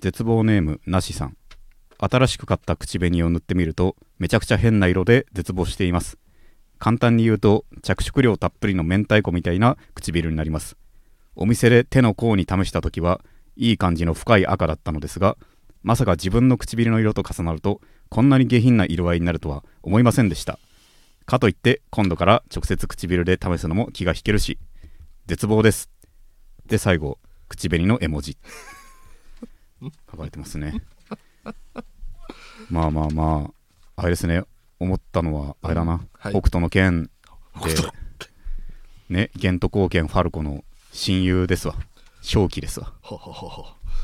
絶望ネームなしさん。新しく買った口紅を塗ってみるとめちゃくちゃ変な色で絶望しています。簡単に言うと着色料たっぷりの明太子みたいな唇になります。お店で手の甲に試した時はいい感じの深い赤だったのですがまさか自分の唇の色と重なるとこんなに下品な色合いになるとは思いませんでした。かといって今度から直接唇で試すのも気が引けるし絶望です。で最後口紅の絵文字。書かれてますね。まあまあまああれですね。思ったのはあれだな、はい。北斗の拳で。ね玄都貢献ファルコの親友ですわ。正気ですわ。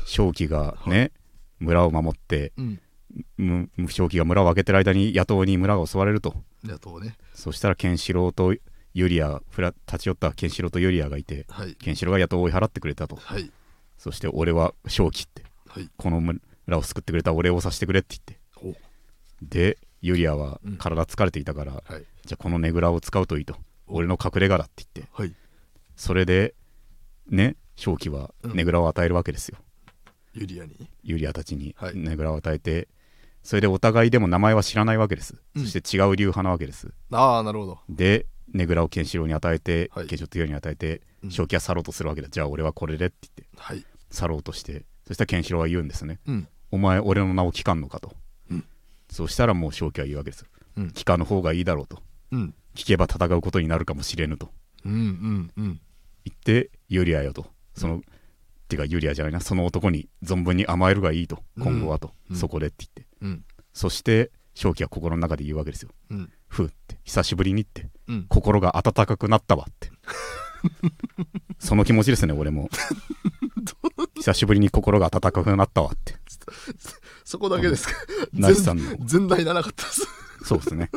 正気がね村を守ってうん。む正気が村を開けてる間に野党に村が襲われると。野党ね。そしたらケンシロウとユリアフラ立ち寄ったケンシロウとユリアがいてはい。ケンシロウが野党を追い払ってくれたと。はい。そして俺は正気ってはい。この村を救ってくれたお礼をさせてくれって言って。お。でユリアはうん。体疲れていたから、はい。じゃあこのねぐらを使うといいと。俺の隠れ家だって言って。はい。それでね正気はうん。ねぐらを与えるわけですよ、ユリアに？ユリアたちにはい。ねぐらを与えてそれでお互いでも名前は知らないわけです、うん。そして違う流派なわけです。ああなるほど。でねぐらをケンシロウに与えて、はい。ケンシロウに与えてうん。正気は去ろうとするわけだ、じゃあ俺はこれでって言って。はい。去ろうとしてそしたらケンシロウは言うんですね。うん。お前俺の名を聞かんのかと、うん。そしたらもう正気は言うわけです。ようん。聞かぬ方がいいだろうと。うん。聞けば戦うことになるかもしれぬと。うんうんうん。言ってユリアよと。その、てかユリアじゃないな。その男に存分に甘えるがいいと。今後はと、うん。そこでって言って。うん。そして正気は心の中で言うわけですよ。うん。ふうって。久しぶりにって。うん。心が温かくなったわって。その気持ちですね俺も 久しぶりに心が温かくなったわって。そこだけですか？ナイスさんの。全題ならなかったです。そうですね。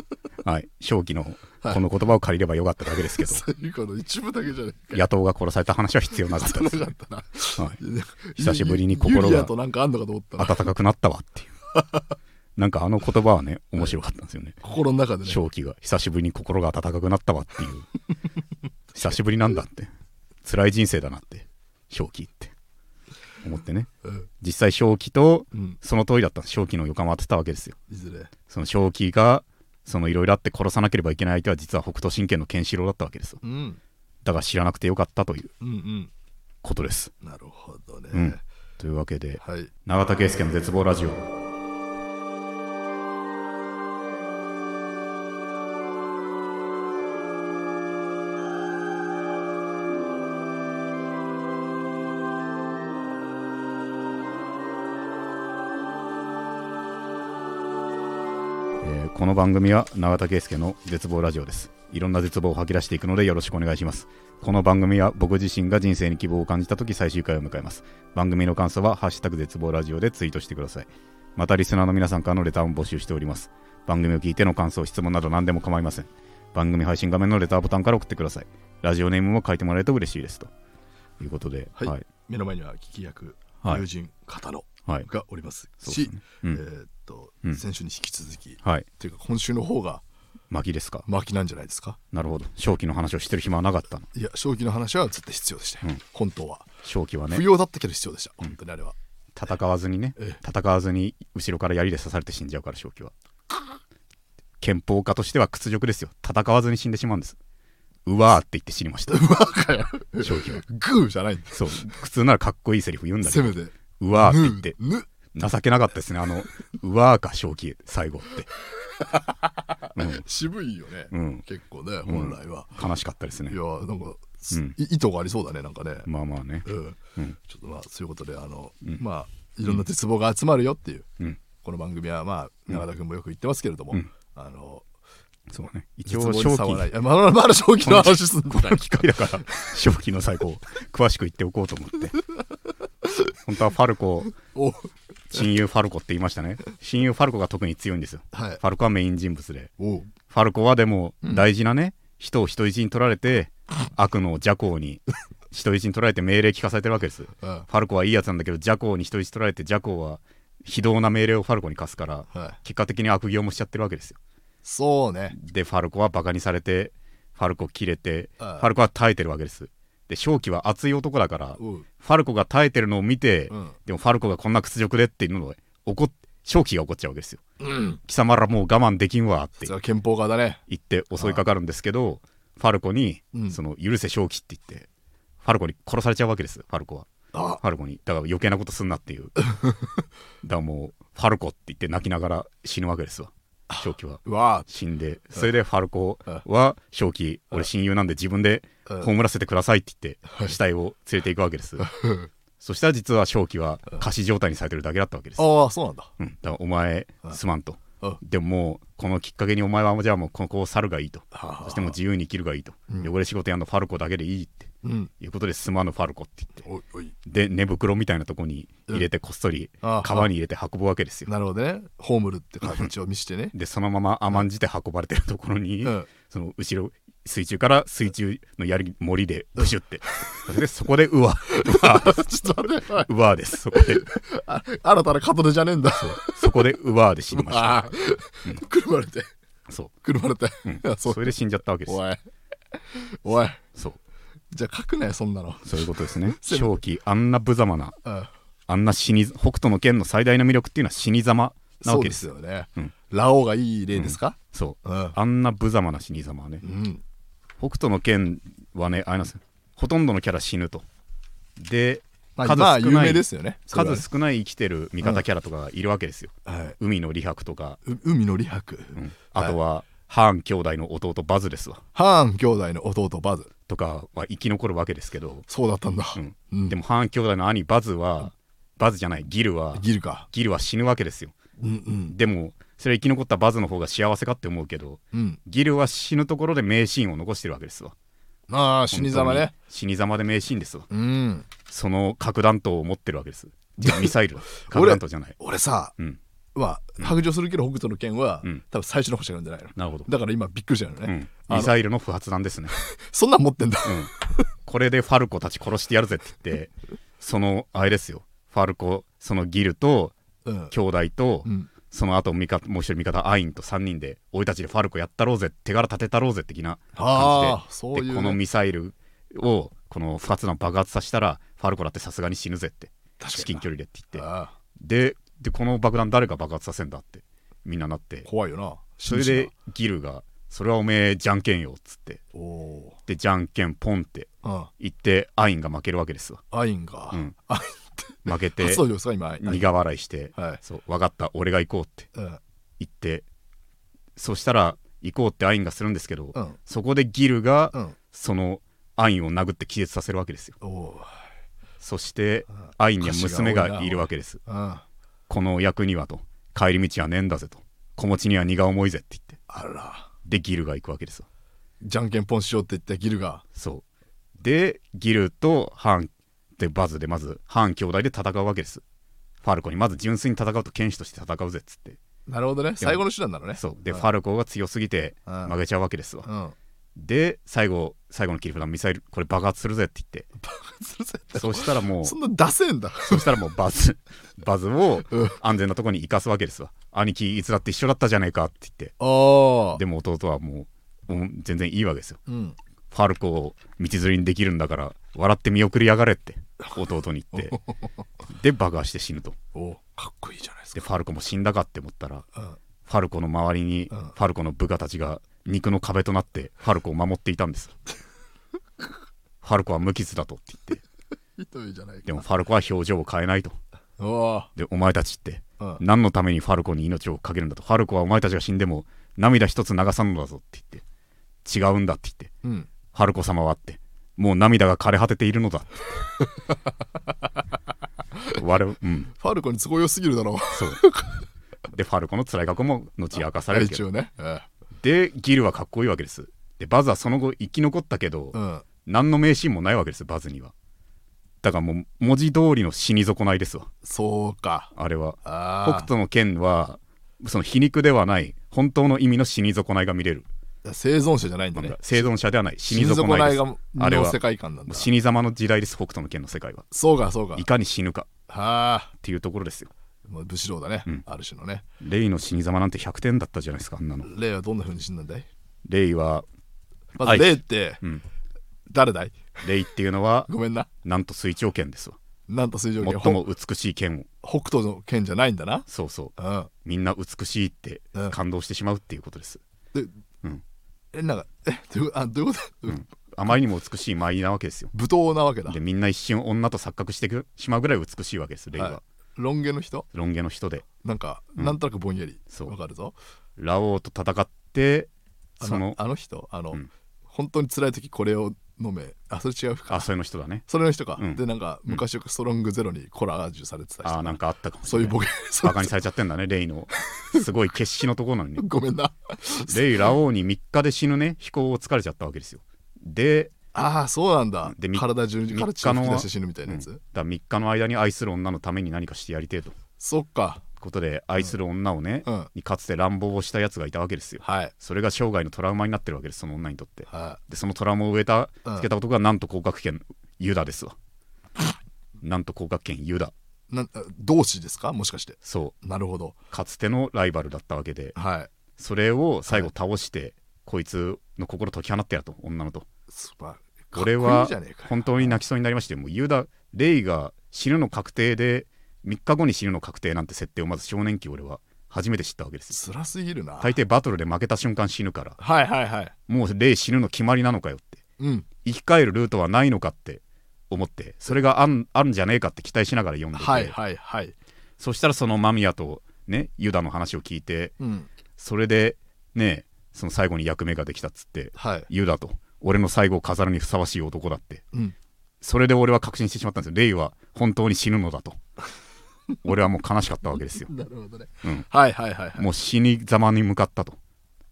はい。正気のはい。この言葉を借りればよかっただけですけど、最後の一部だけじゃないか野党が殺された話は必要なかったです、なかったな。はい、久しぶりに心が温かくなったわっていう。なんかあの言葉はね面白かったんですよね。心の中でね。正気が久しぶりに心が温かくなったわっていう。久しぶりなんだって。辛い人生だなって。正気って思ってね。うん。実際正気とうん。その通りだった正気の予感を当てたわけですよ。いずれ。その正気がそのいろいろあって殺さなければいけない相手は実は北斗神拳のケンシロウだったわけですよ。うん。だから知らなくてよかったといううんうん。ことです。なるほどね、うん。というわけではい。永田圭介の絶望ラジオの番組は永田圭介の絶望ラジオです。いろんな絶望を吐き出していくのでよろしくお願いします。この番組は僕自身が人生に希望を感じた時最終回を迎えます。番組の感想は「ハッシュタグ絶望ラジオ」でツイートしてください。またリスナーの皆さんからのレターも募集しております。番組を聞いての感想質問など何でも構いません。番組配信画面のレターボタンから送ってください。ラジオネームも書いてもらえると嬉しいですと。いうことではい。はい、目の前には聞き役、はい。友人片野はい。がおります。しそうですね。うん。えーっと、うん。先週に引き続き、はい。っていうか今週の方が巻きですか？巻きなんじゃないですか？なるほど。正気の話をしてる暇はなかったの。いや正気の話は絶対必要でしたよ、うん。本当は、正気はね。不要だったけど必要でした、本当にあれは。戦わずにね。え戦わずに後ろから槍で刺されて死んじゃうから正気は。憲法家としては屈辱ですよ。戦わずに死んでしまうんです。うわーって言って死にました。バカや正気は。グーじゃないんだ。そう。普通ならかっこいいセリフ言うんだけど。せめて。うわーって言って。ぬ情けなかったですね。あのうわーか正気最後って、うん、渋いよね、うん。結構ねうん。本来は、悲しかったですね。いやなんか、意図がありそうだねなんかね、まあまあね。うん。うん。ちょっとまあそういうことであの、うん。まあいろんな絶望が集まるよっていう、うん。この番組はまあ永田君もよく言ってますけれども、うん。あのそうね。一応正気。まだまだ正気の話すんだこの機会だから正気の最後詳しく言っておこうと思って本当はファルコお。親友ファルコって言いましたね。親友ファルコが特に強いんですよ。はい。ファルコはメイン人物で。おファルコはでもうん。大事なね、人を人質に取られて悪の邪行に 人質に取られて命令聞かされてるわけです。フはァルコはいいやつなんだけど邪行に人質取られて邪行は非道な命令をファルコに課すからい、はい、結果的に悪行もしちゃってるわけですよ。そうね。でファルコはバカにされてファルコ切れてはい。ファルコは耐えてるわけですで正気は熱い男だからうん。ファルコが耐えてるのを見て、うん。でもファルコがこんな屈辱でっていうのを怒っ正気が怒っちゃうわけですよ。うん。貴様らもう我慢できんわって憲法家だね。言って襲いかかるんですけどファルコに、うん。その許せ正気って言ってファルコに殺されちゃうわけですファルコは。あ。ファルコに。だから余計なことすんなっていう。だからもうファルコって言って泣きながら死ぬわけですわ正気は死んでそれでファルコは正気。俺親友なんで自分でうん。葬らせてくださいって言って死体を連れていくわけです。そしたら実は正気は仮死状態にされてるだけだったわけです、ああそうなんだ。うん、だからお前すまんと。うん。でももうこのきっかけにお前はじゃあもうここを去るがいいと。はあそしてもう自由に生きるがいいと。汚れ仕事やんのファルコだけでいいってうん。いうことですまぬファルコって言って。おいおい。で寝袋みたいなとこに入れてこっそり川に入れて運ぶわけですよ。なるほどね。葬るって形を見せてね。でそのまま甘んじて運ばれてるところに、うん。その後ろ水中から水中のやり森でブシュって、それでそこでうわ。う わちょっと待って。おいうわです。そこで。あ新たな門出じゃねえんだ。そこでうわで死にました。ああ。くるまれてそくるまれてう、う。んそれで死んじゃったわけですおい。おい。そうじゃあ書くなよそんなの。そういうことですね。正気あんな無様なうん。あんな死に北斗の剣の最大の魅力っていうのは死に様なわけです。よすよね。うん。ラオウがいい例ですか？そう。うん。あんな無様な死に様はね。うん。北斗の剣はねあれなんですよ。ほとんどのキャラ死ぬと。でまあ数少ないですよね数少ない生きてる味方キャラとかがいるわけですよ、はい。海の李白とか、う海の李白。うん。あとはハーン兄弟の弟バズですわ。ハーン兄弟の弟バズとかは生き残るわけですけど、そうだったんだ。うん。うん。でもハーン兄弟の兄バズは、バズじゃない。ギルは。ギルか。ギルは死ぬわけですよ。うんうん。でもそれ生き残ったバズの方が幸せかって思うけどうん。ギルは死ぬところで名シーンを残してるわけですわ。ああ死に。様ね本当に死に様で名シーンですわ。うん。その核弾頭を持ってるわけです。じゃあミサイル。核弾頭じゃない。俺さうんまあ白状するけど北斗の拳はうん。多分最初の星がるんじゃないの。なるほど、だから今びっくりしたよね。うん、ミサイルの不発弾ですね。そんなん持ってんだ。うん、これでファルコたち殺してやるぜって言ってそのあれですよ。ファルコそのギルとうん。兄弟と、うん。その後味方もう一人味方アインと3人で俺たちでファルコやったろうぜ手柄立てたろうぜ的な感じで。でこのミサイルをこの不発弾爆発させたらファルコだってさすがに死ぬぜって。至近距離でって言って。ででこの爆弾誰が爆発させんだってみんななって。怖いよな。それでギルが「それはおめえじゃんけんよ」っつって。でじゃんけんポンって言ってアインが負けるわけですわ。アインが。うん。アイ負けて苦笑いしてはい「そう分かった俺が行こう」って。うん。言ってそしたら行こうってアインがするんですけど、うん。そこでギルがうんそのアインを殴って気絶させるわけですよそしてアインには娘がいるわけですうんこの役にはと。帰り道はねえんだぜと。子持ちには荷が重いぜって言って。あら。でギルが行くわけですよ。じゃんけんポンしようって言ってギルが。そう。でギルとハンでバズでまずハン兄弟で戦うわけです。ファルコにまず純粋に戦うと剣士として戦うぜっつって。なるほどね。最後の手段なのね。そう。で、ん。ファルコが強すぎてうん。負けちゃうわけですわ、うんで最後最後の切り札ミサイルこれ爆発するぜって言って。するぜって。そうしたらもうそんな出せんだ。そしたらもうバズ バズをうん。安全なところに行かすわけですわ。兄貴いつだって一緒だったじゃねえかって言って。ああでも弟はもうもう全然いいわけですよ。うん。ファルコを道連れにできるんだから笑って見送りやがれって弟に言って。で爆破して死ぬと。おかっこいいじゃないですか。でファルコも死んだかって思ったらうん。ファルコの周りにうん。ファルコの部下たちが肉の壁となってファルコを守っていたんです。ファルコは無傷だとって言って。ひどいじゃないか。でもファルコは表情を変えないと。でお前たちってうん。何のためにファルコに命をかけるんだと。ファルコはお前たちが死んでも涙一つ流さんのだぞって言って。違うんだって言って。うん。ファルコ様はって。もう涙が枯れ果てているのだ我々 うん。ファルコに都合良すぎるだろ。うそう。でファルコの辛い過去も後明かされるけど。一応ね。うんでギルはかっこいいわけです。でバズはその後生き残ったけど、うん。何の名シーンもないわけですバズには。だからもう文字通りの死に損ないですわ。そうか。あれは。あ北斗の剣はその皮肉ではない本当の意味の死に損ないが見れる。あ生存者じゃないんだね。生存者ではない。死死にに損ないです。損ないがあれは。の世界観なんだ。死に様の時代です北斗の剣の世界は。そうかそうか。いかに死ぬか。はあ。っていうところですよもう武士道だね、うん。ある種のね。レイの死に様なんて100点だったじゃないですかあんなの。レイはどんな風に死んだんだい？レイはまずはい。レイって、うん。誰だい？レイっていうのはごめんな。なんと水長剣ですわ。なんと水上剣？最も美しい剣を。北斗の剣じゃないんだな？そうそう。うん。みんな美しいってうん。感動してしまうっていうことです、えなんかえどういうあどういうこと、うん。あまりにも美しい舞なわけですよ。舞踏なわけだ。でみんな一瞬女と錯覚してしまうぐらい美しいわけですレイは、はいロン毛の人？ロン毛の人で。なんか、うん。なんとなくぼんやり。そう。わかるぞ。ラオウと戦ってあそののあの人？あの、うん。本当に辛い時これを飲めあそれ違うか。あそういうの人だね。それの人か、うん。でなんかうん。昔よくストロングゼロにコラージュされてた人あーなんかあったかもしれない。そういうボケ。バカにされちゃってんだねレイの。すごい決死のところなのに。ね ごめんな。レイラオウに3日で死ぬね。飛行を疲れちゃったわけですよ。でああそうなんだ。でみ体中から血を吹き出して死ぬみたいなやつ、うん。だから3日の間に愛する女のために何かしてやりてえと。いうそっか。ことで愛する女をね、うん。にかつて乱暴をしたやつがいたわけですよ。はい。それが生涯のトラウマになってるわけですその女にとって。はでそのトラウマを植えたうんつけた男がなんと降格圏ユダですわ。なんと降格圏ユダ。いな同志ですか？もしかして。そなるほど。うかつてのライバルだったわけで。はい。それを最後倒して、こいつの心解き放ってやと女のと。スーパーこいは本当に泣きそうになりましてもうユダレイが死ぬの確定で3日後に死ぬの確定なんて設定をまず少年期俺は初めて知ったわけですよ。辛すぎるな。大抵バトルで負けた瞬間死ぬからはいはいはい。もうレイ死ぬの決まりなのかよってうん。生き返るルートはないのかって思ってそれがあんあるんじゃねえかって期待しながら読んでて、はいはいはい。そしたらそのマミヤとねユダの話を聞いてうん。それでねその最後に役目ができたっつってはい。ユダと俺の最後を飾るにふさわしい男だって。うん。それで俺は確信してしまったんですよ。レイは本当に死ぬのだと。俺はもう悲しかったわけですよ。なるほどね。うん。はいはいはいはい。もう死にざまに向かったと。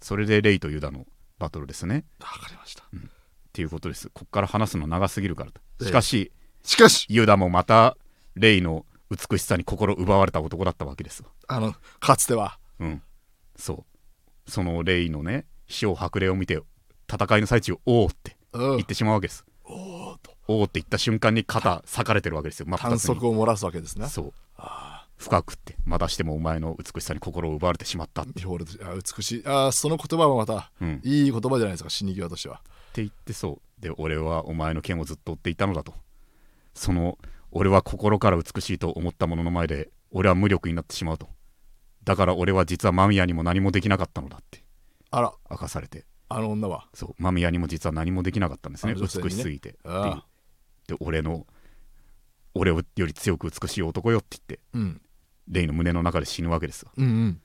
それでレイとユダのバトルですね。わかりました。っていうことです。こっから話すの長すぎるからと。ええ。しかししかし。ユダもまたレイの美しさに心奪われた男だったわけですわ。あのかつては。うん。そう。そのレイのね死を白霊を見て戦いの最中おおってうん。言ってしまうわけです。おーっと。おおって言った瞬間に肩裂かれてるわけですよ。真っ二短つに。足を漏らすわけですねそう。あ深くってまたしてもお前の美しさに心を奪われてしまったって。美しいあーその言葉もまたうん、っていい言葉じゃないですか死に際としては。言ってそう。で俺はお前の剣をずっと追っていたのだと。その俺は心から美しいと思ったものの前で俺は無力になってしまうと。だから俺は実はマミヤにも何もできなかったのだって。あら。明かされてあの女は。そう。マミヤにも実は何もできなかったんですね。ね。美しすぎてで俺の俺より強く美しい男よって言ってうん。レイの胸の中で死ぬわけですわうんうん。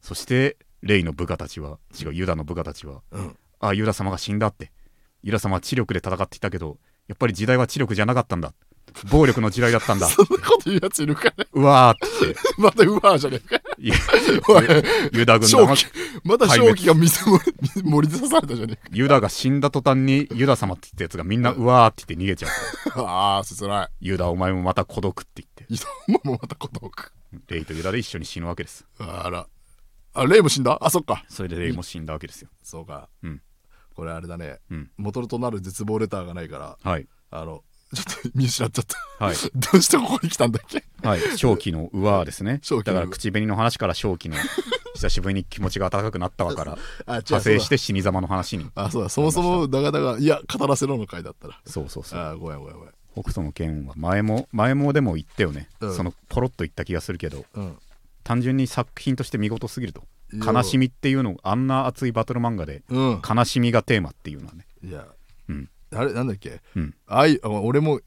そしてレイの部下たちは違うユダの部下たちはうん。あユダ様が死んだって。ユダ様は知力で戦っていたけどやっぱり時代は知力じゃなかったんだ暴力の時代だったんだ。そんなこと言うやついるかね。うわーって。またウバーじゃねえか。いやおいユダ軍団正気。また正気が水盛り盛り出されたじゃねユダが死んだ途端にユダ様って言ったやつがみんなうわーって言って逃げちゃう。えかああ切ないユダお前もまた孤独って言って。伊藤もまた孤独。レイとユダで一緒に死ぬわけです。あら。あレイも死んだ？あそっか。それでレイも死んだわけですよ。そうか、うん。これあれだね、うん。元となる絶望レターがないからはい。あのちょっと見失っちゃった。はい。どうしてここに来たんだっけ？はい。正気のうわーですね。だから口紅の話から正気の 久しぶりに気持ちが温かくなったわから派生して死に様の話に。あそうだ。そもそもダガダガいや語らせろの回だったら。そうそうそう。あごめんごめんごめん。北斗の剣は前も前もでも言ったよね、うん。そのポロッと言った気がするけどうん。単純に作品として見事すぎると悲しみっていうのあんな熱いバトル漫画でうん。悲しみがテーマっていうのはね。いや。うんあれなんだっけ？うん。愛あ俺も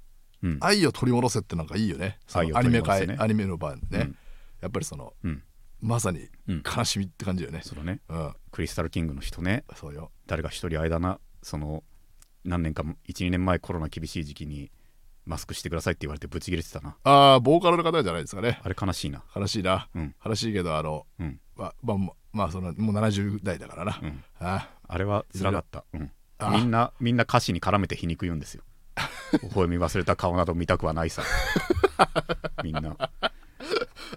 うん。愛を取り戻せってなんかいいよね。アニメ界アニメの版ね、うんやっぱりそのうん。まさにうん。悲しみって感じよね。そうクリスタルキングの人ね。そうよ。誰か一人間な。その何年か12年前コロナ厳しい時期にマスクしてくださいって言われてブチ切れてたな。ああボーカルの方じゃないですかね。あれ悲しいな。悲しいな、うん。悲しいけどあの、うん。ままあままあそのもう70代だからな、うん。ああれは辛かった、うん、あみんなみんな歌詞に絡めて皮肉言うんですよ。微笑み忘れた顔など見たくはないさ。みんな、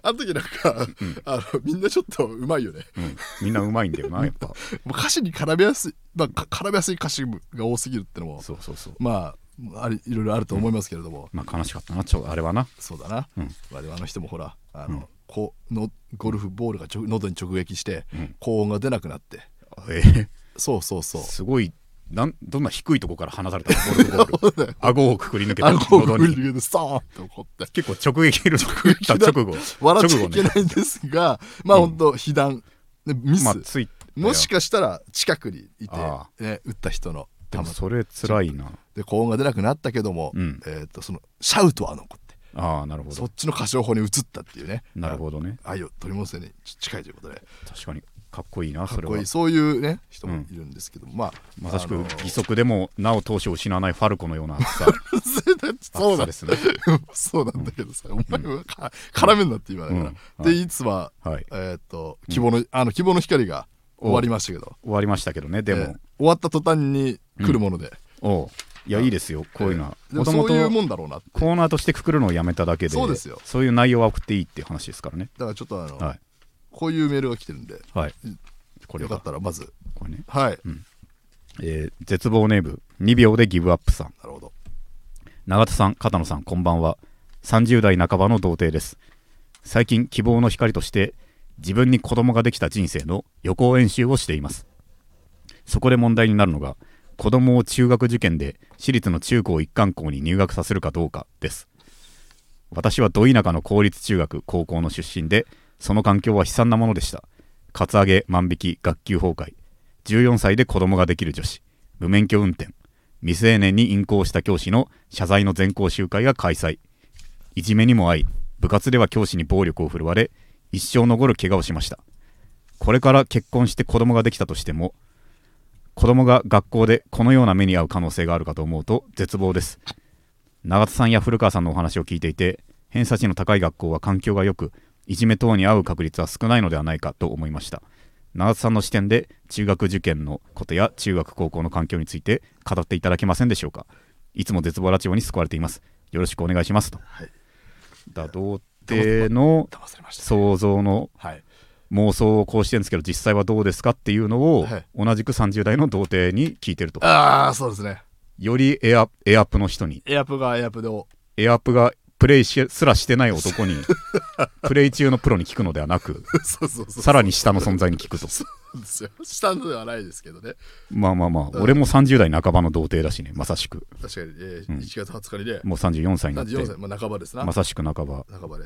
あの時なんか、あのみんなちょっとうまいよね。うん、みんなうまいんだよなやっぱ。歌詞に絡めやすい、まあ、か絡めやすい歌詞が多すぎるってのもそうそうそう。まあありいろいろあると思いますけれども、まあ悲しかったなちょあれはな。そうだな、うん。まあ、でもあの人もほらあの、うん。こうのゴルフボールがちょ喉に直撃して、うん。高音が出なくなって。えーそうそうそう。すごいなんどんな低いとこから放たれたの？ボルトボール。顎をくくり抜けて喉に。結構直撃る打った。直後。笑っちゃいけないんですが、まあうん。本当被弾でミス、まあついもしかしたら近くにいて、あね、撃った人の弾でもそれ辛いな。で高音が出なくなったけども、うん。えー、とそのシャウトは残って。ああなるほど。そっちの歌唱法に移ったっていうね。なるほどね。愛を取り戻せに近いということで。確かにかっこいいなそれは。いこいそういうね人もいるんですけども、まあまさしく義足でもなお闘志を失わないファルコのような厚さ。そうです。ね。そうなんだけどさ、お前はか絡めんなって今だから、うん。はでいつははい。えっ、と希望の、あの希望の光が終わりましたけど。終わりましたけどねでも、えー終わった途端に来るもので、おう。いやいいですよこういうのは。でももともとそういうもんだろうなって。コーナーとしてくくるのをやめただけでそうですよ。そういう内容は送っていいっていう話ですからね。だからちょっとあの、はいこういうメールが来てるんで。はい。これよかがったらまず。これね、はい、えー絶望ネーム2秒でギブアップさん。なるほど。永田さん片野さんこんばんは。30代半ばの童貞です。最近希望の光として自分に子供ができた人生の予行演習をしています。そこで問題になるのが子供を中学受験で私立の中高一貫校に入学させるかどうかです。私はど田舎の公立中学高校の出身でその環境は悲惨なものでした。カツアゲ万引き学級崩壊。14歳で子供ができる女子。無免許運転。未成年に淫行した教師の謝罪の全校集会が開催。いじめにも遭い部活では教師に暴力を振るわれ一生残る怪我をしました。これから結婚して子供ができたとしても子供が学校でこのような目に遭う可能性があるかと思うと絶望です。永田さんや古川さんのお話を聞いていて偏差値の高い学校は環境が良くいじめ等に遭う確率は少ないのではないかと思いました。永田さんの視点で中学受験のことや中学高校の環境について語っていただけませんでしょうか。いつも絶望ラジオに救われています。よろしくお願いしますと。はい。だ童貞の想像のはい。妄想をこうしてるんですけど実際はどうですかっていうのをはい。同じく30代の童貞に聞いてると。ああそうですね。よりエアエアップの人に。エアプがエアプでお。エアップがプレイしすらしてない男に プレイ中のプロに聞くのではなくさらに下の存在に聞くと。そうですよ。下のではないですけどね。まあまあまあ、俺も30代半ばの童貞だしねまさしく。確かに、えーうん。1月20日にね。もう34歳になって。34歳、まあ、半ばですな、まさしく半ば。半ばで。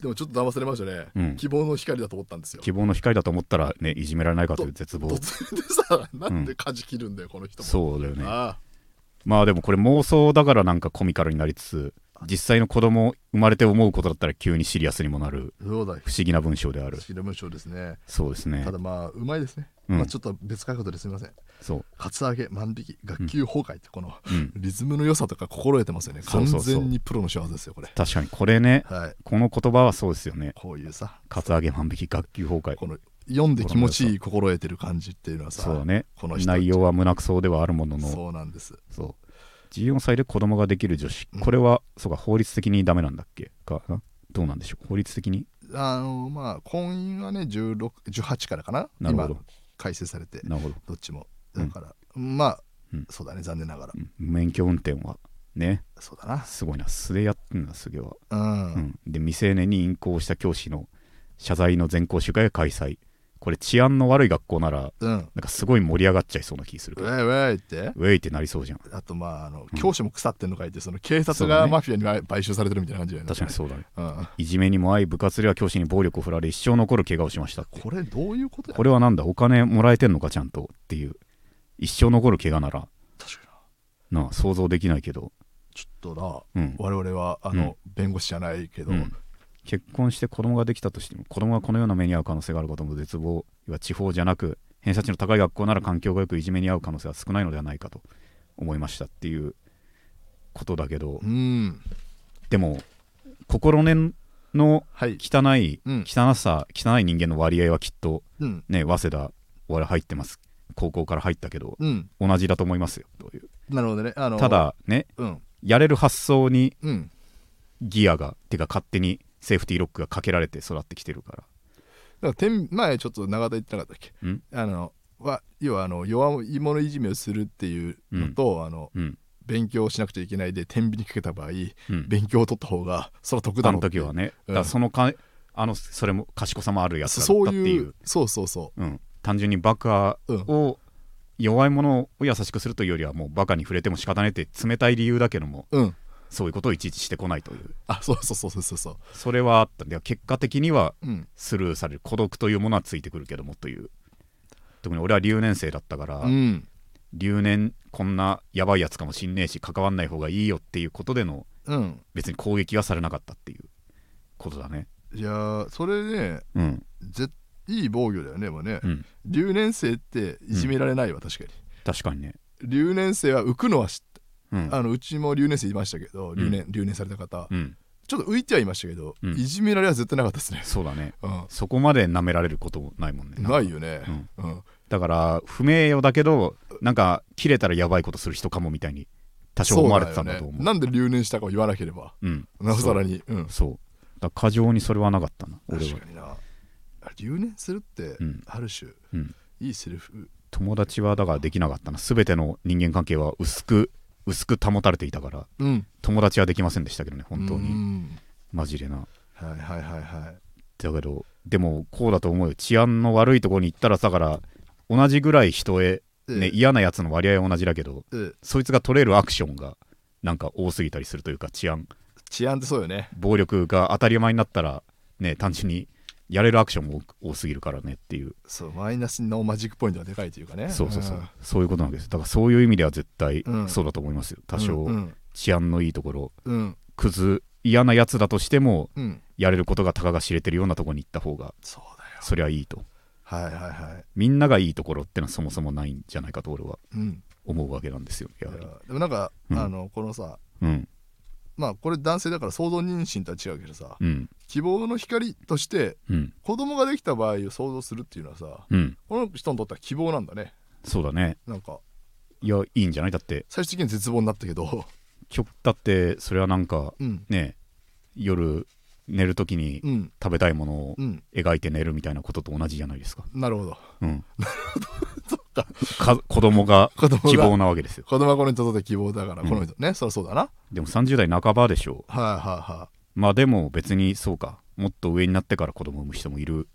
でもちょっと騙されましたね、うん。希望の光だと思ったんですよ。希望の光だと思ったらねいじめられないかという絶望。突然でさなんで舵切るんだよ、この人も。そうだよね。あ。まあでもこれ妄想だからなんかコミカルになりつつ実際の子供生まれて思うことだったら急にシリアスにもなる不思議な文章である。不思議な文章ですね。そうですね。ただまあうまいですね、うん。まあちょっと別角度ですみません。そう。カツアゲ万引き学級崩壊ってこの、うん。リズムの良さとか心得てますよね。うそうそう。全にプロの仕業ですよこれ。確かにこれねはい。この言葉はそうですよね。こういうさ。カツアゲ万引き学級崩壊。この読んで気持ちいい心得てる感じっていうのはさそうだね。この人内容は胸くそではあるものの。そうなんです。そう14歳で子供ができる女子。うん。これは、そうか法律的にダメなんだっけかな？どうなんでしょう？法律的に？あのまあ婚姻はね16 18からかな？今なるほど。改正されて。なるほど、どっちも。うん。だから、まあ、うん。そうだね残念ながら。うん。免許運転はね。そうだな。すごいな。素でやってんだすげえわ、うん、うん、で未成年に淫行した教師の謝罪の全校集会が開催これ治安の悪い学校ならうん。なんかすごい盛り上がっちゃいそうな気するウェイウェイって？ウェイってなりそうじゃん。あとまああのうん教師も腐ってんのかいってその警察がマフィアに買収されてるみたいな感じだよね。確かにそうだね。うん、いじめにも遭い部活では教師に暴力を振られ一生残る怪我をしましたこれどういうことや？これはなんだお金もらえてんのかちゃんとっていう。一生残る怪我なら。確かにな。なあ想像できないけど、ちょっとなうん、我々はあの、弁護士じゃないけど、うん結婚して子供ができたとしても子供がこのような目に遭う可能性があることも絶望。要は地方じゃなく偏差値の高い学校なら環境がよくいじめに遭う可能性は少ないのではないかと思いましたっていうことだけどうんでも心根のはい汚いうん汚さ汚い人間の割合はきっとうん。ね早稲田俺入ってます。高校から入ったけどうん。同じだと思いますよという。なるほどね。あのただねうん。やれる発想にうん。ギアがてか勝手にセーフティーロックがかけられて育ってきてるから。だから天前ちょっと永田言ってなかったっけ？ん？あのは要はあの弱い者いじめをするっていうのと、あのうん。勉強しなくちゃいけないで天秤にかけた場合うん。勉強を取った方がそれは得だあのろうっていう。時はね、うん。だからそのかあのそれも賢さもあるやつだったそうっていう。いうそうそうそう。ん、単純にバカを弱い者を優しくするというよりはもうバカに触れても仕方ないって冷たい理由だけども。うんそういうことをいちいちしてこないという。あそうそうそうそうそう。そそれはあった。んで結果的にはスルーされる孤独というものはついてくるけどもという。特に俺は留年生だったから、うん。留年こんなやばいやつかもしんねえし関わんない方がいいよっていうことでのうん。別に攻撃はされなかったっていうことだね。いやーそれねうん。ぜいい防御だよねもうね、うん。留年生っていじめられないわ、確かに。確かにね。留年生は浮くのは知ってうん。あのうちも留年生いましたけどん。留年,、留年された方。うん。ちょっと浮いてはいましたけど、うん。いじめられは絶対なかったですね、そうだね。うん。そこまで舐められることないもんねないよね、うんうん。だから不名誉だけどなんか切れたらやばいことする人かもみたいに多少思われてたんだと思う。ね。なんで留年したかを言わなければうん。なおさらに。うん。そう。だ過剰にそれはなかったな俺は確かにな。留年するってうん。ある種、うん。いいセリフ。友達はだからできなかったな。全ての人間関係は薄く薄く保たれていたからうん。友達はできませんでしたけどね本当うにん。マジでな。はいはいはいはい。だけどでもこうだと思うよ。治安の悪いところに行ったらだから同じぐらい人へ、ねええ嫌なやつの割合は同じだけどええそいつが取れるアクションがなんか多すぎたりするというか治安。治安ってそうよね。暴力が当たり前になったらね単純にやれるアクションも多すぎるからねっていう。そうマイナスのマジックポイントがでかいというかね。そうそうそう、そういうことなんですだからそういう意味では絶対うん。そうだと思いますよ。多うん少うん。治安のいいところ。うん。クズ嫌なやつだとしてもうん。やれることがたかが知れてるようなところに行った方がそうだよ。そりゃいいと。はいはいはい。みんながいいところってのはそもそもないんじゃないかと俺はうん。思うわけなんですよ。いり。やでもなんか、うん。あのこのさうんまあこれ男性だから想像妊娠とは違うけどさうん。希望の光としてうん。子供ができた場合を想像するっていうのはさうん。この人にとっては希望なんだね。そうだね。なんかいやいいんじゃない？だって。最終的には絶望になったけど。極だってそれはなんかうん。ね夜寝る時にうん。食べたいものをうん。描いて寝るみたいなことと同じじゃないですか。なるほど。うん。そっか か子供が子供が。希望なわけですよ。子供はこの人にとって希望だからうん。この人、ねそりゃそうだな。でも30代半ばでしょはいはいはうまあでも別にそうか。もっと上になってから子供を産む人もいる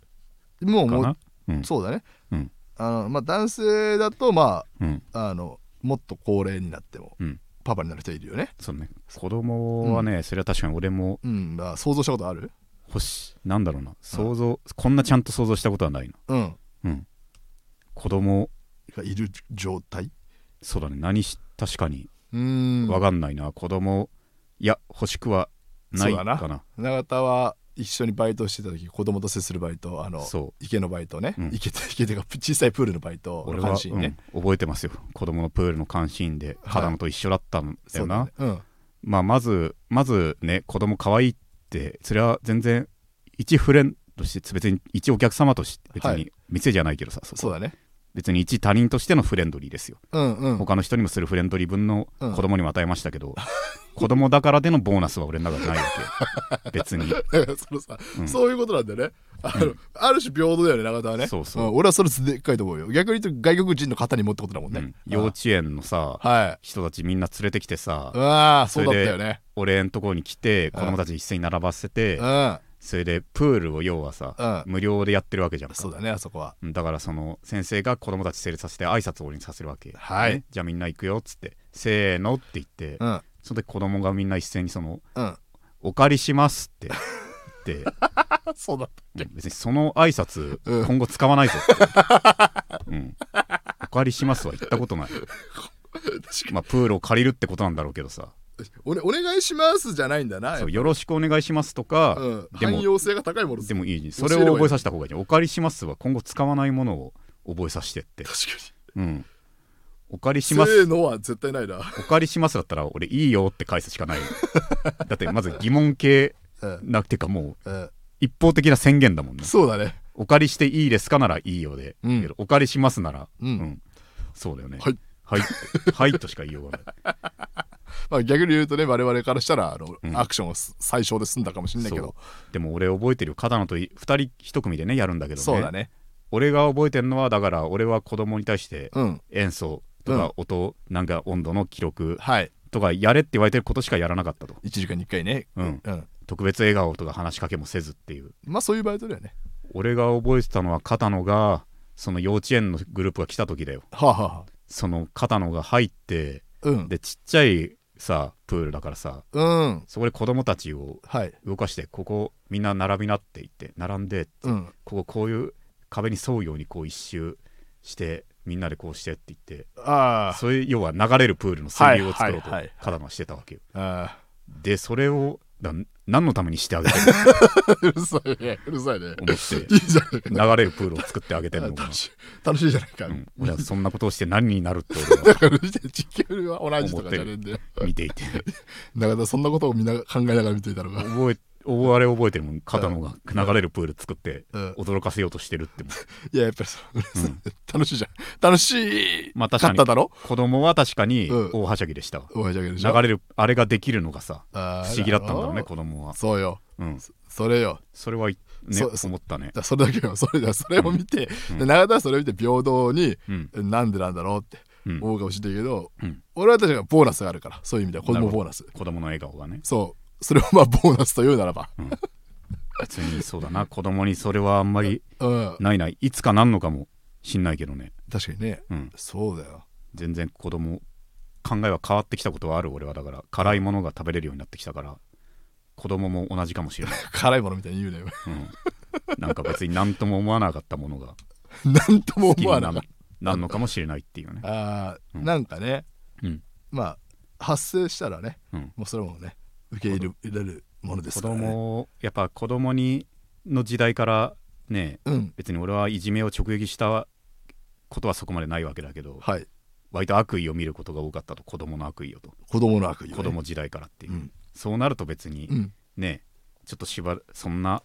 いもうもううん。そうだね、うん。あのまあ男性だとまうん。ああのもっと高齢になっても、うん。パパになる人いるよね。そうね。子供はね、それは確かに俺もうん。まあ想像したことある？欲しなんだろうな。想像、こんなちゃんと想像したことはないな。うん。うん。子供がいる状態？そうだね。何し確かにうーん。わかんないな、子供いや欲しくはないかな。永田は一緒にバイトしてた時子供と接するバイトあのそ池のバイトね、うん。池て 池てか小さいプールのバイト俺は、監視員ね、うん。覚えてますよ。子供のプールの監視員ではい。肌野と一緒だったんだそうよな、だねまあまずまずね子供可愛いってそれは全然一フレンドとして別に一お客様として別にはい。店じゃないけどさ、そこ。うんそうだね別に一他人としてのフレンドリーですよ。うんうん。他の人にもするフレンドリー分のうん。子供にも与えましたけど、子供だからでのボーナスは俺の中でないわけ 別に。そのさ、うん。そういうことなんだよね。あの、ある種平等だよね永田はね。そうそう。ん俺はそれでっかいと思うよ。逆に言うと外国人の方にもってことだもんね、うん。幼稚園のさはい。人たちみんな連れてきてさあそそうだったよね。俺んとこに来てうん子供たち一斉に並ばせてうんそれでプールを要はさうん。無料でやってるわけじゃん。かそうだねあそこは。うんだからその先生が子供たち整列させて挨拶を俺にさせるわけ、はい。ねじゃあみんな行くよっつって。せーのって言って、うん。その時子供がみんな一斉にそのうん「お借りします」って言って。そうだったうん別にその挨拶、うん。今後使わないぞって、うん、お借りしますは言ったことない。確かまあプールを借りるってことなんだろうけどさ。にお,、ね、お願いしますじゃないんだなそうよろしくお願いしますとか、うん、汎用性が高いものでもいいそれを覚えさせた方がいい。お借りしますは今後使わないものを覚えさせてって。確かうん。お借りにします。のは絶対ないな、お借りしますだったら俺いいよって返すしかない。だってまず疑問形うん。なってかもううん、一方的な宣言だもんね。そうだね。お借りしていいですかならいいよで、うん。けどお借りしますならうん。そうだよね。はい。はい。はいとしか言いようがないまあ、逆に言うとね我々からしたらあの、うん。アクションをす最小で済んだかもしれないけど。でも俺覚えてるよ。片野と2人1組でねやるんだけどね。そうだね。俺が覚えてるのはだから俺は子供に対してうん。演奏とか音、なんか温度の記録はい。とかやれって言われてることしかやらなかったと。1時間に1回ね。うん。うん、特別笑顔とか話しかけもせずっていう。まあそういうバイトだよね。俺が覚えてたのは片野がその幼稚園のグループが来た時だよ。はあ、はあ、その片野が入ってうん。でちっちゃいさプールだからさうん。そこで子供たちをはい。動かしてここみんな並びなって言って並んでうん。こここういう壁に沿うようにこう一周してみんなでこうしてって言ってあそういう要は流れるプールの水流を作ろうとはいはしてたわけよ。ああ。でそれをだ何のためにしてあげてるー うるさいね。うるさいね。思って。いいじゃないか流れるプールを作ってあげてるの。が、楽しい。楽しいじゃないか、うん、そんなことをして何になるって俺は だから地球は同じとかじゃねえんだよ。見ていて。だからそんなことをみんな考えながら見ていたのが覚え覚あれ覚えてるもん。片野が流れるプール作ってうん。驚かせようとしてるってもいややっぱりそう、うん。楽しいじゃん。楽しい。まあ確かに。かっただろ？子供は確かにうん。大はしゃぎでした。わ、おはしゃげでしょ？流れるあれができるのがさ不思議だったんだろうねろ子供は、そうよ。うん、それよ。それはいね思ったね。それだけよ。それだそれを見て、うん。で永田はそれを見て平等に、うん。なんでなんだろうってうん。思うかもしれないけど、うん。俺は確かにボーナスがあるからそういう意味では。子供ボーナス。子供の笑顔がね。そうそれをまあボーナスというならば。別にそうだな。子供にそれはあんまりうん。ないない。いつかなんのかもしんないけどね。確かにね。うん。そうだよ。全然子供考えは変わってきたことはある俺はだから。辛いものが食べれるようになってきたから。子供も同じかもしれない、辛いものみたいに言うねうん、なんか別に何とも思わなかったものが なんとも思わなかっなんのかもしれないっていうね。たあー、うん。なんかね。うん。まあ発生したらね。うん。もうそれもね受け入れれるもので子すからね供やっぱ子供にの時代からねうん。別に俺はいじめを直撃したことはそこまでないわけだけどはい。割と悪意を見ることが多かったと子供の悪意をと子供の悪意をね。子供時代からっていう、うん。そうなると別にうん。ねちょっとしばらそんな、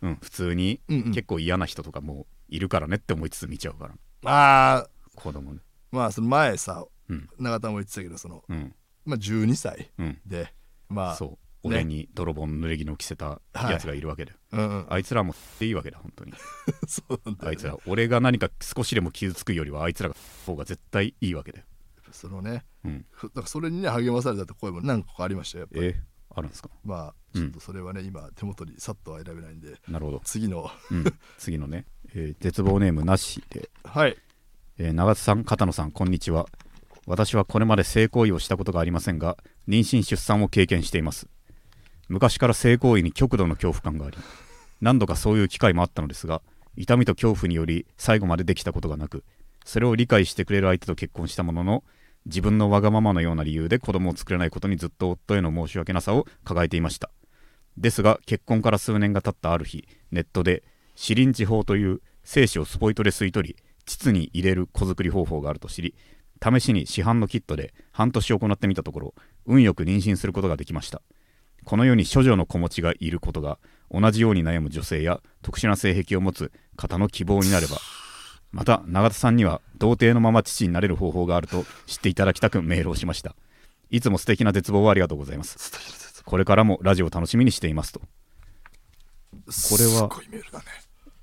うん、普通にうんうん。結構嫌な人とかもいるからねって思いつつ見ちゃうから。ああ子供ねまあその前さうん。永田も言ってたけどそのうん。まあ12歳うん。でまあそう。俺に泥棒の濡れ衣を着せたやつがいるわけで、うんうん。あいつらもっていいわけだ本当に。そうなんだよね。あいつら俺が何か少しでも傷つくよりはあいつらが方が絶対いいわけだよ。そのねうん。だからそれにね励まされたって声も何個かありましたよやっぱり。えあるんですか？まあうん。ちょっとそれはね今手元にさっとは選べないんで。なるほど、次の。うん、次のね、えー絶望ネームなしで。はい。えー長津さん片野さんこんにちは私はこれまで性行為をしたことがありませんが妊娠出産を経験しています。昔から性行為に極度の恐怖感があり何度かそういう機会もあったのですが痛みと恐怖により最後までできたことがなくそれを理解してくれる相手と結婚したものの自分のわがままのような理由で子供を作れないことにずっと夫への申し訳なさを抱えていました。ですが結婚から数年が経ったある日ネットでシリンチ法という精子をスポイトで吸い取り膣に入れる子作り方法があると知り試しに市販のキットで半年行ってみたところ運よく妊娠することができました。この世に処女の子持ちがいることが同じように悩む女性や特殊な性癖を持つ方の希望になればまた永田さんには童貞のまま父になれる方法があると知っていただきたくメールをしました。いつも素敵な絶望をありがとうございます。これからもラジオを楽しみにしていますと。これは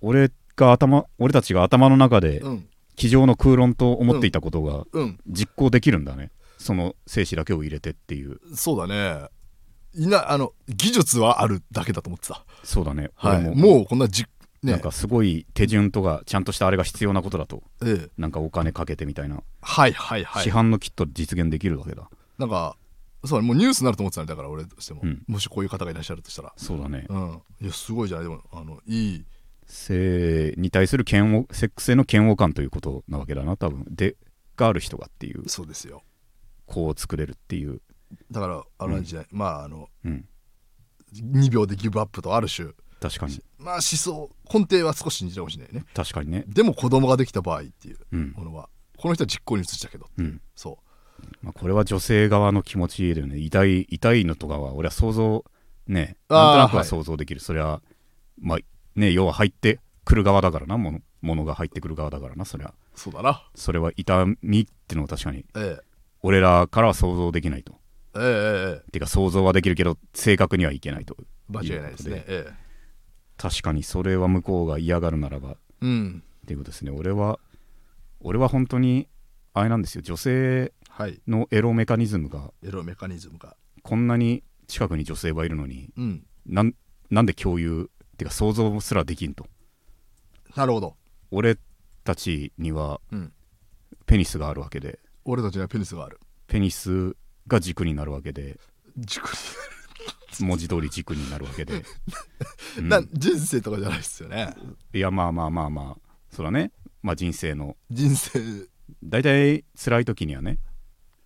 俺が頭俺たちが頭の中でうん机上の空論と思っていたことがうん。実行できるんだね。その精子だけを入れてっていう。そうだね。いなあの技術はあるだけだと思ってた。そうだね、はい。俺ももうこんなじね。なんかすごい手順とかちゃんとしたあれが必要なことだとええ。なんかお金かけてみたいな、はいはいはい。市販のキットで実現できるわけだ。なんかそうもうニュースになると思ってたんだから俺としても、うん。もしこういう方がいらっしゃるとしたら。そうだね、うん。いやすごいじゃない。でもあのいい性に対する嫌悪セックスへの嫌悪感ということなわけだな多分。でがある人がっていう。そうですよ。子を作れるっていう。だからあの時代、まああのうん。2秒でギブアップとある種。確かに。まあ思想根底は少し似てるかもしいね。確かにね。でも子供ができた場合っていううん。ものはこの人は実行に移したけどう。ん。そまあ、これは女性側の気持ちだよね。痛い痛いのとかは俺は想像ねなんとなくははい。想像できる、それはまあね要は入ってくる側だからなものものが入ってくる側だからなそれはうそうだな。それは痛みっていうのは確かにええ。俺らからは想像できないと。ええええええ。てか想像はできるけど正確にはいけないと。間違いないですね。ええ。確かにそれは向こうが嫌がるならば。っうん。ていうことですね。俺は俺は本当にあれなんですよ。女性はい。のエロメカニズムがエロメカニズムが。こんなに近くに女性はいるのにうん。なんなんで共有っていうか想像すらできんと。なるほど。俺たちにはうん。ペニスがあるわけで。俺たちにはペニスがある。ペニスが軸になるわけで。軸文字通り軸になるわけで、うに、ん。な人生とかじゃないですよね。いやまあまあまあまあそらね、まあ、人生の。人生、大体辛い時にはね。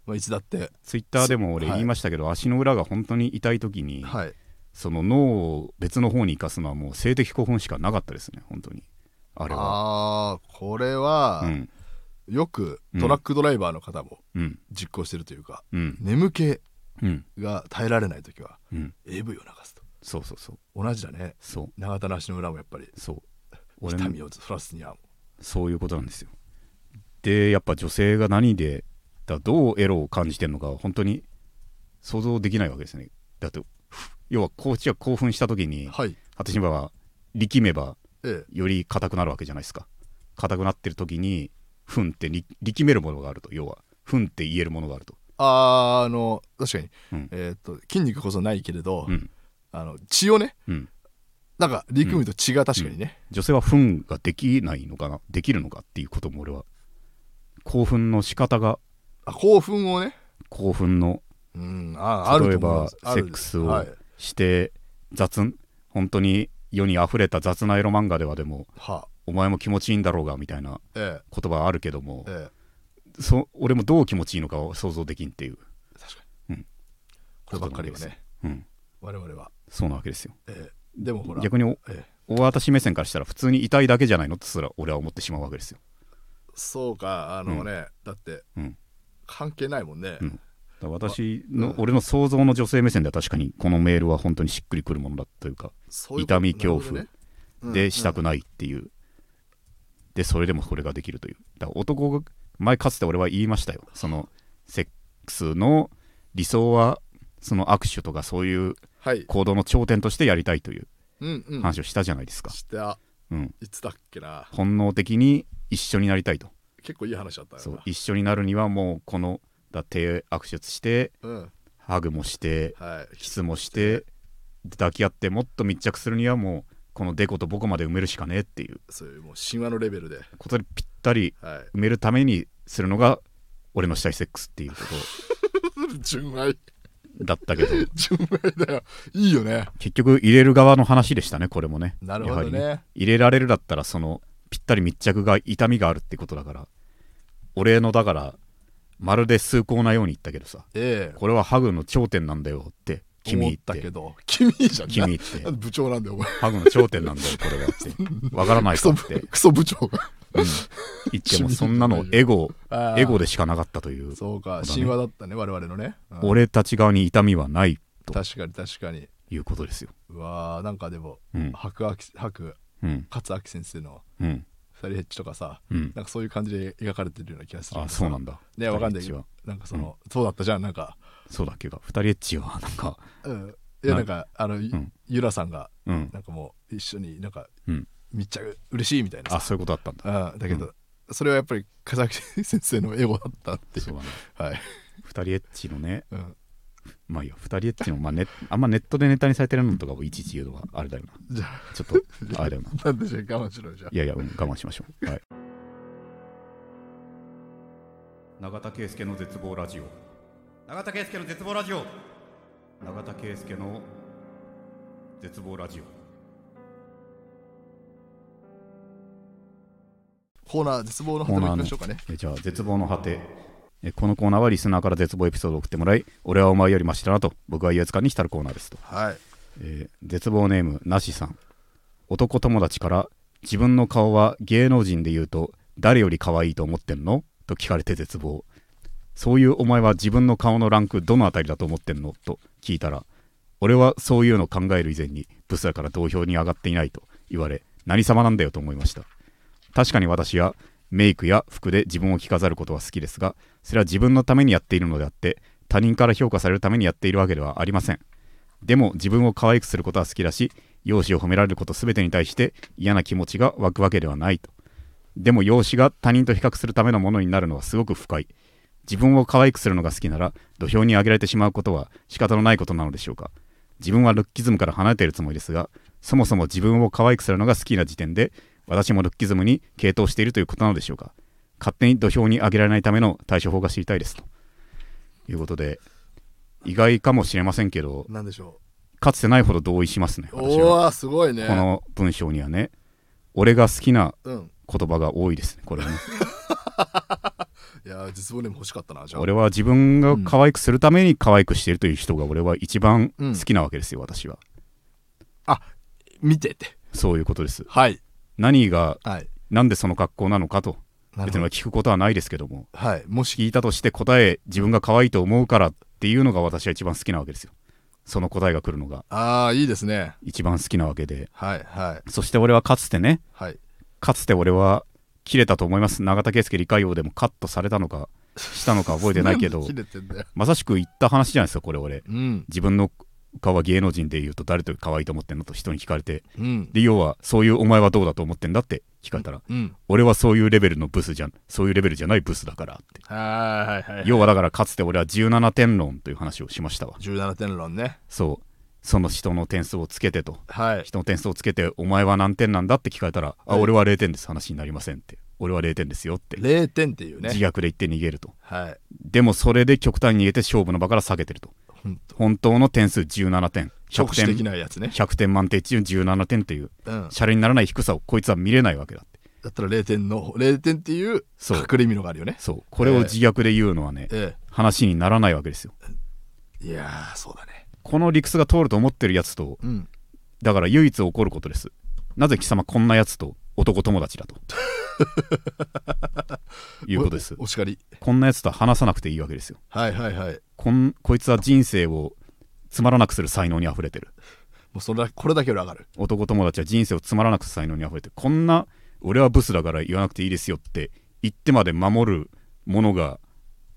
まあ、いつだって。ツイッターでも俺はい言いましたけど、足の裏が本当に痛い時に、はいその脳を別の方に生かすのはもう性的興奮しかなかったですね本当に。あれは。ああこれは、うん。よくトラックドライバーの方もうん。実行してるというか、うん。眠気うん。が耐えられない時はうん。AV を流すと。そうそうそう。同じだね。そう。永田の足の裏もやっぱりそう。痛みをそらすにはそういうことなんですよ。でやっぱ女性が何でだどうエロを感じてるのか本当に想像できないわけですね。だってふ要はこっちが興奮した時にはい。私は力めばええ。より硬くなるわけじゃないですか。硬くなってる時にふんって力力めるものがあると。要はふんって言えるものがあると。あーあの確かに、うん。えーっと筋肉こそないけれど、うん。あの血をねうん。なんか力むと血が確かにね、女性はふんができないのかな？できるのかっていうことも俺は興奮の仕方があ興奮をね。興奮のうん。あある例えと思いまばセックスをはいして雑本当に世に溢れた雑なエロ漫画ではでもは。お前も気持ちいいんだろうがみたいなえ言葉はあるけどもええ。えそ俺もどう気持ちいいのかを想像できんっていう、確かに、うん。こればっかりはね。うん、我々は、そうなわけですよ。ええ。でもほら。逆におええ。大私目線からしたら普通に痛いだけじゃないのってすら俺は思ってしまうわけですよ。そうかあのね、だって、うん。関係ないもんね、うん私の、うん。俺の想像の女性目線では確かにこのメールは本当にしっくりくるものだというか痛み恐怖でしたくうんないっていう、でそれでもこれができるという。だから男が前かつて俺は言いましたよ。そのセックスの理想はその握手とかそういうはい、行動の頂点としてやりたいといううんうん、話をしたじゃないですか、した。うん、いつだっけな。本能的に一緒になりたいと。結構いい話だったよそう一緒になるにはもうこのだ手握手してうん。ハグもしてはい。キスもして抱き合ってもっと密着するにはもうこのデコとボコまで埋めるしかねえっていう。そういうもう神話のレベルで。ことでぴったりはい。埋めるためにするのが俺のしたいセックスっていうこ 純愛。とだったけど。純愛だよ。いいよね。結局入れる側の話でしたねこれもね。なるほどやはりね。入れられるだったらそのぴったり密着が痛みがあるってことだから。俺のだからまるで崇高なように言ったけどさええ。これはハグの頂点なんだよって君言ったてけど。君じゃん。君言って。部長なんだよお前。ハグの頂点なんだよこれはって。わからないかって、クソ部長が。うん。言っても そんなのエゴエゴでしかなかったというそうか神話だったね我々のね、うん。俺たち側に痛みはないと。確かに確かに。いうことですよ。うわーなんかでもうん。白亜紀白うん。勝明先生のうん。二人ヘッジとかさうん。なんかそういう感じで描かれてるような気がする。あそうなんだ。だねわかんない。二人エッチは。なんかその、そうだったじゃんなんか。そうだっけか二人エッチは なんかうん。いやななんかあの、ん。ゆらさんがうん。なんかもう一緒になんか、うん。密着嬉しいみたいなさ。あそういうことだったんだ。うん。だけど、それはやっぱり風崎先生のエゴだったっていう。そうだね。はい、二人エッチのねうん、まあいいよ二人エッチの、まあ、ね、あんまネットでネタにされてるのとかをいちいち言うのはあれだよなじゃあちょっとあれだよな なんでじゃあ我慢しろよじゃあいやいや、うん、我慢しましょう。はい。永田圭介の絶望ラジオ。永田圭介の絶望ラジオ。永田圭介の絶望ラジオ。コーナー絶望の果ても行きましょうかねえじゃあ、絶望の果て。えこのコーナーはリスナーから絶望エピソードを送ってもらい、俺はお前よりマシだなと、僕は優越感に浸るコーナーですと。はい。えー絶望ネームなしさん。男友達から自分の顔は芸能人で言うと誰より可愛いと思ってんの？と聞かれて絶望。そういうお前は自分の顔のランクどのあたりだと思ってんの？と聞いたら俺はそういうの考える以前にブスだから投票に上がっていないと言われ何様なんだよと思いました。確かに私はメイクや服で自分を着飾ることは好きですがそれは自分のためにやっているのであって他人から評価されるためにやっているわけではありません。でも自分を可愛くすることは好きだし容姿を褒められること全てに対して嫌な気持ちが湧くわけではないと。でも容姿が他人と比較するためのものになるのはすごく不快。自分を可愛くするのが好きなら土俵に上げられてしまうことは仕方のないことなのでしょうか。自分はルッキズムから離れているつもりですがそもそも自分を可愛くするのが好きな時点で私もルッキズムに傾倒しているということなのでしょうか。勝手に土俵に上げられないための対処法が知りたいです。ということで意外かもしれませんけどでしょかつてないほど同意しますねう私は。おおすごいね。この文章にはね俺が好きなうん。言葉が多いですねこれはね。いや実母ネーム欲しかったなじゃあ。俺は自分が可愛くするために可愛くしているという人が俺は一番うん。好きなわけですよ私は。見てて。そういうことです。はい何がはい。なんでその格好なのかと別に聞くことはないですけども。はい。もし。聞いたとして答え自分が可愛いと思うからっていうのが私は一番好きなわけですよ。その答えが来るのが。ああいいですね。一番好きなわけで。はいはい。そして俺はかつてねはい。かつて俺は切れたと思います。永田圭介理解王でもカットされたのかしたのか覚えてないけど。まさしく言った話じゃないですかこれ俺。うん。自分の顔は芸能人で言うと誰と可愛いと思ってんのと人に聞かれてうん。で要はそういうお前はどうだと思ってんだって聞かれたらうん。俺はそういうレベルのブスじゃん。そういうレベルじゃないブスだからって。はいはいはい要はだからかつて俺は17点論という話をしましたわ。17点論ね。そう。その人の点数をつけてと。はい。人の点数をつけてお前は何点なんだって聞かれたら、あはい。俺は0点です話になりませんって。俺は0点ですよって。0点っていうね。自虐で言って逃げると。はい。でもそれで極端に逃げて勝負の場から下げてると本当。の点数17点。100直視的点なやつね。100点満点中17点っていう。うん。シャレにならない低さをこいつは見れないわけだって。だったら0点の0点っていうそう。隠れ身のがあるよね。そう。これを自虐で言うのはね、え話にならないわけですよ。えいやーそうだね。この理屈が通ると思ってるやつとうん。だから唯一起こることです。なぜ貴様こんなやつと男友達だと。いうことです。おお叱り。こんなやつとは話さなくていいわけですよ。はいはいはいこんこいつは人生をつまらなくする才能にあふれてる。もうそれだこれだけより上がる。男友達は人生をつまらなくする才能にあふれてる。こんな俺はブスだから言わなくていいですよって言ってまで守るものが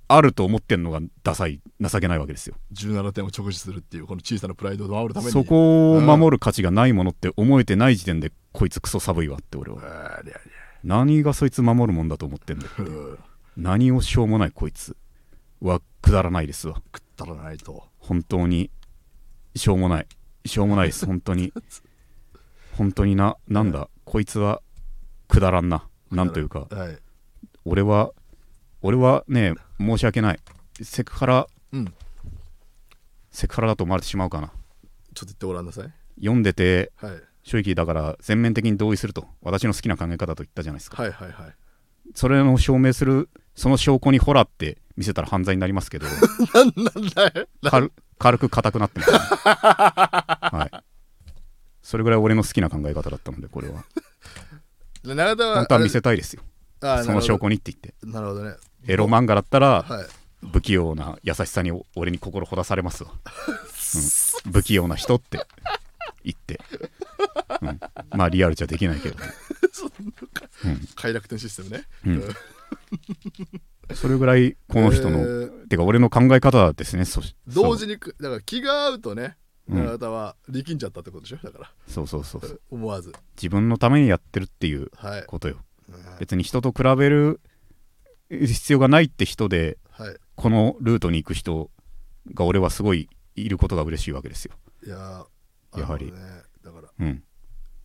あると思ってんのがダサい情けないわけですよ。17点を直視するっていうこの小さなプライドを守るために。そこを守る価値がないものって思えてない時点でこいつクソ寒いわって俺は。何がそいつ守るもんだと思ってんだよりゃうん。何をしょうもないこいつはくだらないですわ。食ったらないと。本当に。しょうもない。しょうもないです。本当に。本当にな。なんだ？こいつはくだらんな。なんというか。はい。俺は俺はね申し訳ない。セクハラ。うん。セクハラだと思われてしまうかな。ちょっと言ってごらんなさい。読んでてはい。正直だから全面的に同意すると。私の好きな考え方と言ったじゃないですか。はいはいはい。それを証明するその証拠にホラーって見せたら犯罪になりますけど。なんなんだよ。軽軽く硬くなってます、ね。はい、それぐらい俺の好きな考え方だったのでこれ は。本当は見せたいですよ。あその証拠にって言って。なるほどね。エロ漫画だったらはい。不器用な優しさに俺に心ほだされますわ、うん、不器用な人って言って、うん、まあリアルじゃできないけど、快楽天システムね。うん、それぐらいこの人の、えーてか俺の考え方ですね。そ同時にくだから気が合うとねうん。永田は力んじゃったってことでしょ？だから。そうそうそう思わず。自分のためにやってるっていうはい。ことよ。うん。別に人と比べる必要がないって人ではい。このルートに行く人が俺はすごいいることが嬉しいわけですよ。いやーやはり。ねだからうん。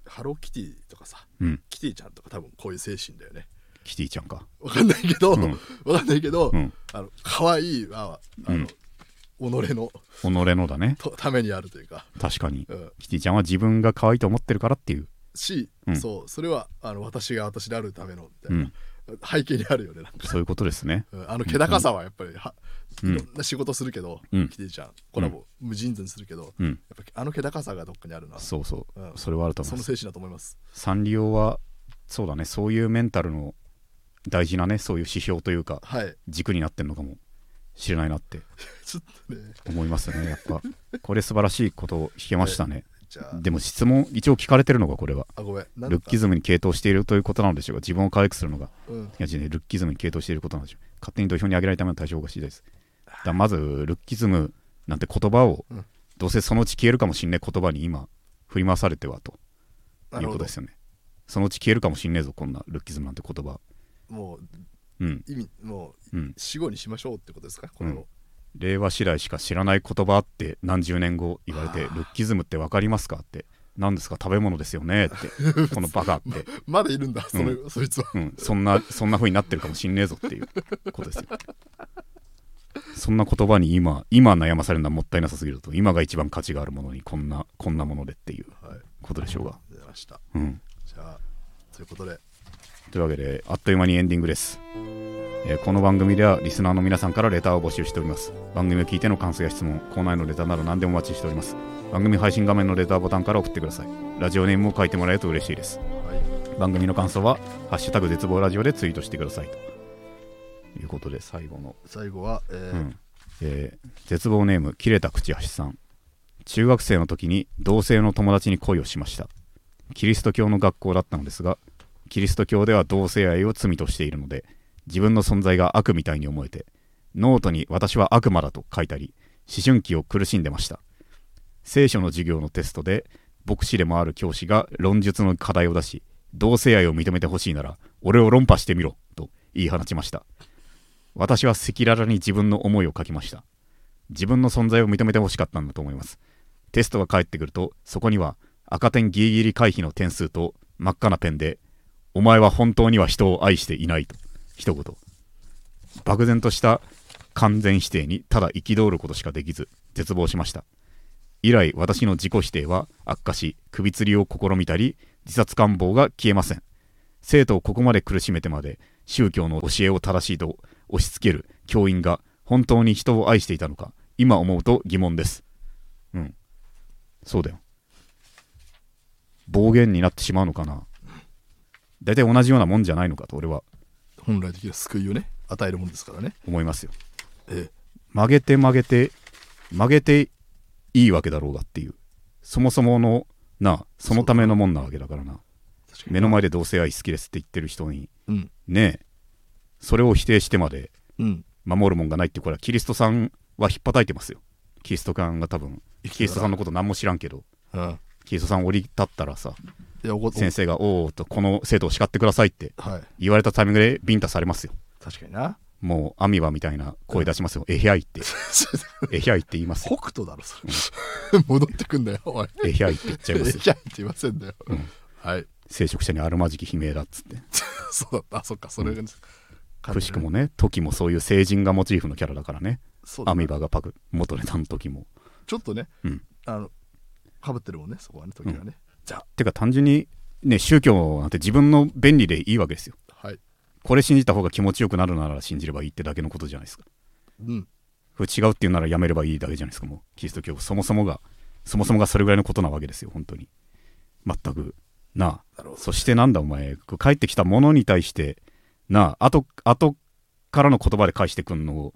ハローキティとかさうん。キティちゃんとか多分こういう精神だよねキティちゃんか。わかんないけど、うん。わかんないけど、うん。あの可愛いはあの、己の。己のだね。と ためにあるというか、確かに。うん、キティちゃんは自分が可愛いと思ってるからっていう。し、うん。そうそれはあの私が私であるためのみたういな、ん。背景にあるよねなんか、そういうことですね。うん。あの気高さはやっぱりは、うん。いろんな仕事するけど、うん。キティちゃん。コラボ、無尽蔵にするけど、うん。やっぱあの気高さがどっかにあるな。そうそう、うん。それはあると思います。その精神だと思います。サンリオはそうだね。そういうメンタルの大事なねそういう指標というかはい。軸になってんのかもしれないなって ちょっとね。思いますねやっぱ。これ素晴らしいことを聞けましたね。でも質問一応聞かれてるのがこれは。ルッキズズムに傾倒しているということなのでしょうか？自分を可愛くするのが。うん。いやルッキズムに傾倒していることなんでしょう。勝手に土俵に上げられるための対処法が知りたいです。だまずルッキズムなんて言葉を、うん。どうせそのうち消えるかもしんない言葉に今振り回されてはということですよね。そのうち消えるかもしんねえぞこんなルッキズムなんて言葉もううん。意味もううん死後にしましょうってことですか？これを、令和次第しか知らない言葉って何十年後言われて、はあルッキズムって分かりますかって。何ですか？食べ物ですよねって。このバカって、まだいるんだその、そいつは。うん、そんなそんな風になってるかもしんねえぞっていうことですよ。そんな言葉に今今悩まされるのはもったいなさすぎると今が一番価値があるものにこんなこんなものでっていうはい。ことでしょうが、出ました。うん、じゃあということでというわけであっという間にエンディングです、えーこの番組ではリスナーの皆さんからレターを募集しております。番組を聞いての感想や質問コーナーへのレターなど何でもお待ちしております。番組配信画面のレターボタンから送ってください。ラジオネームを書いてもらえると嬉しいです。はい。番組の感想は「ハッシュタグ絶望ラジオ」でツイートしてくださいと。いうことで最後の、最後は、えーうん。えー絶望ネーム切れた口橋さん。中学生の時に同性の友達に恋をしました。キリスト教の学校だったのですがキリスト教では同性愛を罪としているので自分の存在が悪みたいに思えてノートに私は悪魔だと書いたり思春期を苦しんでました。聖書の授業のテストで牧師でもある教師が論述の課題を出し同性愛を認めてほしいなら俺を論破してみろと言い放ちました。私は赤裸々に自分の思いを書きました。自分の存在を認めてほしかったんだと思います。テストが返ってくるとそこには赤点ギリギリ回避の点数と真っ赤なペンで「お前は本当には人を愛していない」と。一言。漠然とした完全否定にただ憤ることしかできず絶望しました。以来私の自己否定は悪化し首吊りを試みたり自殺願望が消えません。生徒をここまで苦しめてまで宗教の教えを正しいと押し付ける教員が本当に人を愛していたのか今思うと疑問です。うん。そうだよ。暴言になってしまうのかな。大体同じようなもんじゃないのかと俺は。本来的な救いをね与えるもんですからね。思いますよ。え曲げて曲げて曲げていいわけだろうがっていう。そもそものなそのためのもんなわけだからな。目の前で同性愛好きですって言ってる人にうん。ねえそれを否定してまでうん。守るもんがないってこれはキリストさんはひっぱたいてますよ。キリストさんが多分キリストさんのこと何も知らんけどうんキリストさん降り立ったらさ先生が「おお」とこの生徒を叱ってくださいってはい。言われたタイミングでビンタされますよ。確かにな。もうアミバみたいな声出しますよ「えひゃい」って「えひゃい」って言いますよ。北斗だろそれ。戻ってくんだよおい「えひゃい」って言っちゃいますよ。いやって言いませんだよ、うん。はい。聖職者にあるまじき悲鳴だっつって。そうだった。あそっかそれが、くしくもね時もそういう聖人がモチーフのキャラだからね。アミバがパク元ネタの時も。ちょっとね、うん。あのかぶってるもんねそこはね時はね、じゃてか単純にね宗教なんて自分の便利でいいわけですよ。あはい。これ信じた方が気持ちよくなるなら信じればいいってだけのことじゃないですか。うん。これ違うっていうならやめればいいだけじゃないですかもうキリスト教。そもそもがそもそもがそれぐらいのことなわけですよ本当に。全く。なあ。なるほどそしてなんだお前帰ってきたものに対してなあ。後後からの言葉で返してくんの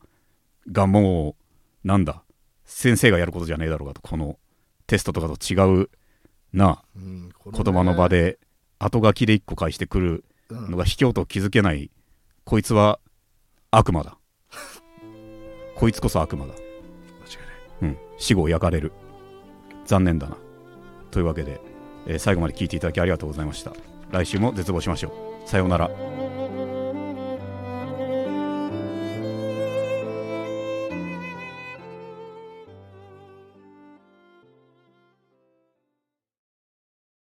がもうなんだ。先生がやることじゃねえだろうがとこのテストとかと違うなあうんこ言葉の場、で後書きで一個返してくるうん。のが卑怯と気づけないこいつは悪魔だ。こいつこそ悪魔だ。間違い。うん、死後焼かれる。残念だな。というわけで、えー最後まで聞いていただきありがとうございました。来週も絶望しましょう。さようなら